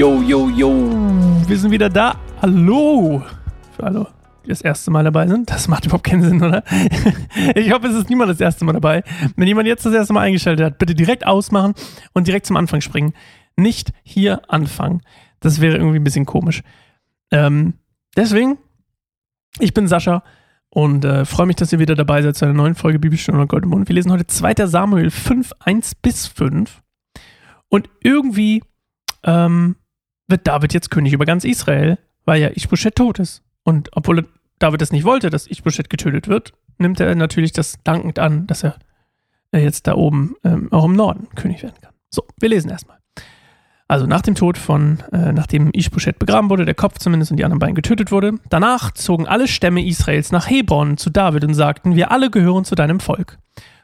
Jo, jo, jo, wir sind wieder da. Hallo. Für alle, die das erste Mal dabei sind. Das macht überhaupt keinen Sinn, oder? Ich hoffe, es ist niemand das erste Mal dabei. Wenn jemand jetzt das erste Mal eingeschaltet hat, bitte direkt ausmachen und direkt zum Anfang springen. Nicht hier anfangen. Das wäre irgendwie ein bisschen komisch. Ähm, deswegen, ich bin Sascha und äh, freue mich, dass ihr wieder dabei seid zu einer neuen Folge Bibelstunde und Goldemond. Wir lesen heute 2. Samuel 5, 1 bis 5. Und irgendwie ähm, wird David jetzt König über ganz Israel, weil ja Ishbosheth tot ist. Und obwohl David das nicht wollte, dass Ishbosheth getötet wird, nimmt er natürlich das dankend an, dass er jetzt da oben ähm, auch im Norden König werden kann. So, wir lesen erstmal. Also nach dem Tod von, äh, nachdem Ishbosheth begraben wurde, der Kopf zumindest und die anderen beiden getötet wurde, danach zogen alle Stämme Israels nach Hebron zu David und sagten, wir alle gehören zu deinem Volk.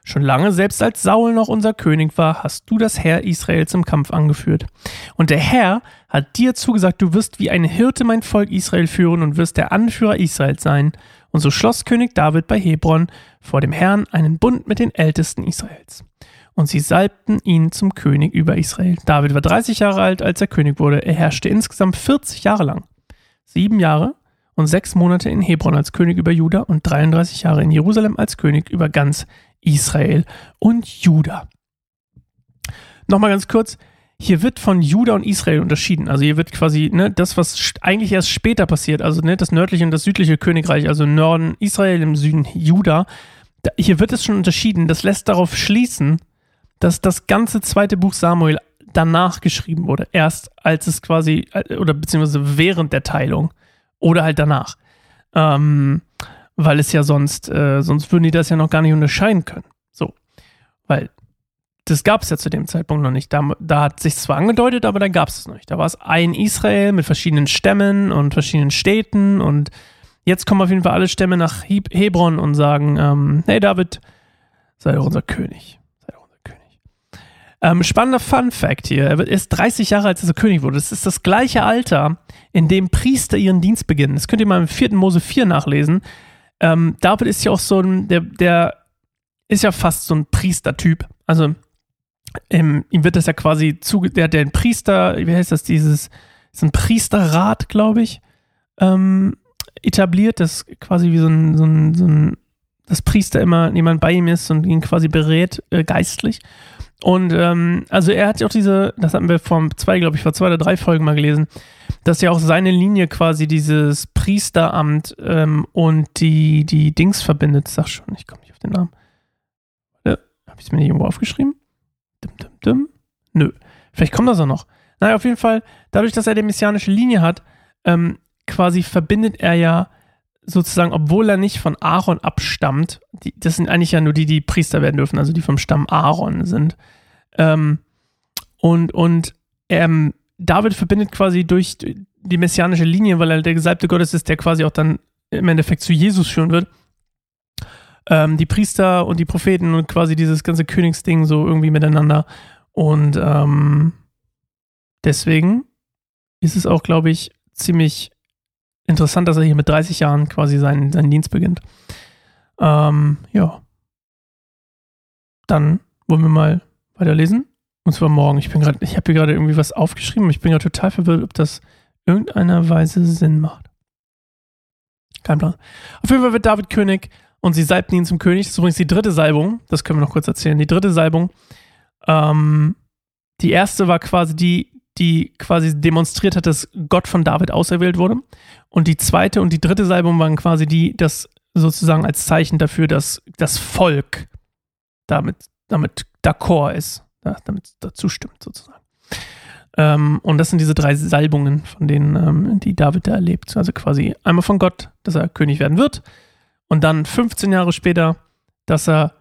Schon lange, selbst als Saul noch unser König war, hast du das Heer Israels im Kampf angeführt. Und der Herr hat dir zugesagt, du wirst wie ein Hirte mein Volk Israel führen und wirst der Anführer Israels sein. Und so schloss König David bei Hebron vor dem Herrn einen Bund mit den Ältesten Israels. Und sie salbten ihn zum König über Israel. David war 30 Jahre alt, als er König wurde. Er herrschte insgesamt 40 Jahre lang. Sieben Jahre und sechs Monate in Hebron als König über Juda und 33 Jahre in Jerusalem als König über ganz Israel und Juda. Nochmal ganz kurz, hier wird von Juda und Israel unterschieden. Also hier wird quasi ne, das, was eigentlich erst später passiert, also ne, das nördliche und das südliche Königreich, also im Norden Israel, im Süden Juda, da, hier wird es schon unterschieden. Das lässt darauf schließen, dass das ganze zweite Buch Samuel danach geschrieben wurde. Erst als es quasi, oder beziehungsweise während der Teilung oder halt danach. Ähm, weil es ja sonst, äh, sonst würden die das ja noch gar nicht unterscheiden können. So. Weil das gab es ja zu dem Zeitpunkt noch nicht. Da, da hat sich zwar angedeutet, aber da gab es es noch nicht. Da war es ein Israel mit verschiedenen Stämmen und verschiedenen Städten und jetzt kommen auf jeden Fall alle Stämme nach Hebron und sagen, ähm, hey David, sei doch unser König. Sei doch unser König. Ähm, spannender Fun Fact hier. Er ist 30 Jahre als er König wurde. Das ist das gleiche Alter, in dem Priester ihren Dienst beginnen. Das könnt ihr mal im 4. Mose 4 nachlesen. Ähm, David ist ja auch so ein, der, der ist ja fast so ein Priestertyp. Also ähm, ihm wird das ja quasi zu, der hat den Priester, wie heißt das, dieses, ist ein Priesterrat, glaube ich, ähm, etabliert, das quasi wie so ein, so ein, so ein, das Priester immer jemand bei ihm ist und ihn quasi berät, äh, geistlich. Und ähm, also er hat ja auch diese, das hatten wir vor zwei, glaube ich, vor zwei oder drei Folgen mal gelesen, dass ja auch seine Linie quasi dieses Priesteramt ähm, und die, die Dings verbindet. Sag schon, ich komme nicht auf den Namen. Äh, Habe ich es mir nicht irgendwo aufgeschrieben? Dim, dim, dim. Nö. Vielleicht kommt das auch noch. Naja, auf jeden Fall, dadurch, dass er die messianische Linie hat, ähm, quasi verbindet er ja sozusagen, obwohl er nicht von Aaron abstammt, die, das sind eigentlich ja nur die, die Priester werden dürfen, also die vom Stamm Aaron sind. Ähm, und und ähm, David verbindet quasi durch die messianische Linie, weil er der Gesalbte Gottes ist, der quasi auch dann im Endeffekt zu Jesus führen wird. Ähm, die Priester und die Propheten und quasi dieses ganze Königsding so irgendwie miteinander. Und ähm, deswegen ist es auch, glaube ich, ziemlich interessant, dass er hier mit 30 Jahren quasi seinen, seinen Dienst beginnt. Ähm, ja. Dann wollen wir mal weiterlesen. Und zwar morgen. Ich ich habe hier gerade irgendwie was aufgeschrieben. Ich bin gerade total verwirrt, ob das irgendeiner Weise Sinn macht. Kein Plan. Auf jeden Fall wird David König und sie salbten ihn zum König. Das ist übrigens die dritte Salbung. Das können wir noch kurz erzählen. Die dritte Salbung. Ähm, die erste war quasi die, die quasi demonstriert hat, dass Gott von David auserwählt wurde. Und die zweite und die dritte Salbung waren quasi die, das sozusagen als Zeichen dafür, dass das Volk damit, damit d'accord ist, damit dazu stimmt sozusagen. Ähm, und das sind diese drei Salbungen, von denen, ähm, die David da erlebt. Also quasi einmal von Gott, dass er König werden wird. Und dann 15 Jahre später, dass er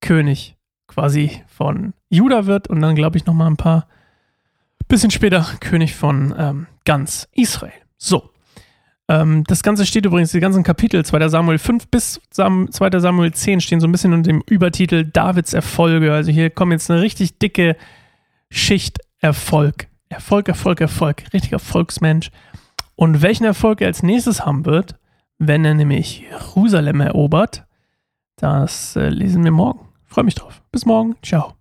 König quasi von Juda wird. Und dann, glaube ich, nochmal ein paar bisschen später König von ähm, ganz Israel. So. Ähm, das Ganze steht übrigens, die ganzen Kapitel 2. Samuel 5 bis 2. Samuel 10 stehen so ein bisschen unter dem Übertitel Davids Erfolge. Also hier kommt jetzt eine richtig dicke Schicht Erfolg. Erfolg, Erfolg, Erfolg. Richtiger Volksmensch. Und welchen Erfolg er als nächstes haben wird, wenn er nämlich Jerusalem erobert, das äh, lesen wir morgen. Freue mich drauf. Bis morgen. Ciao.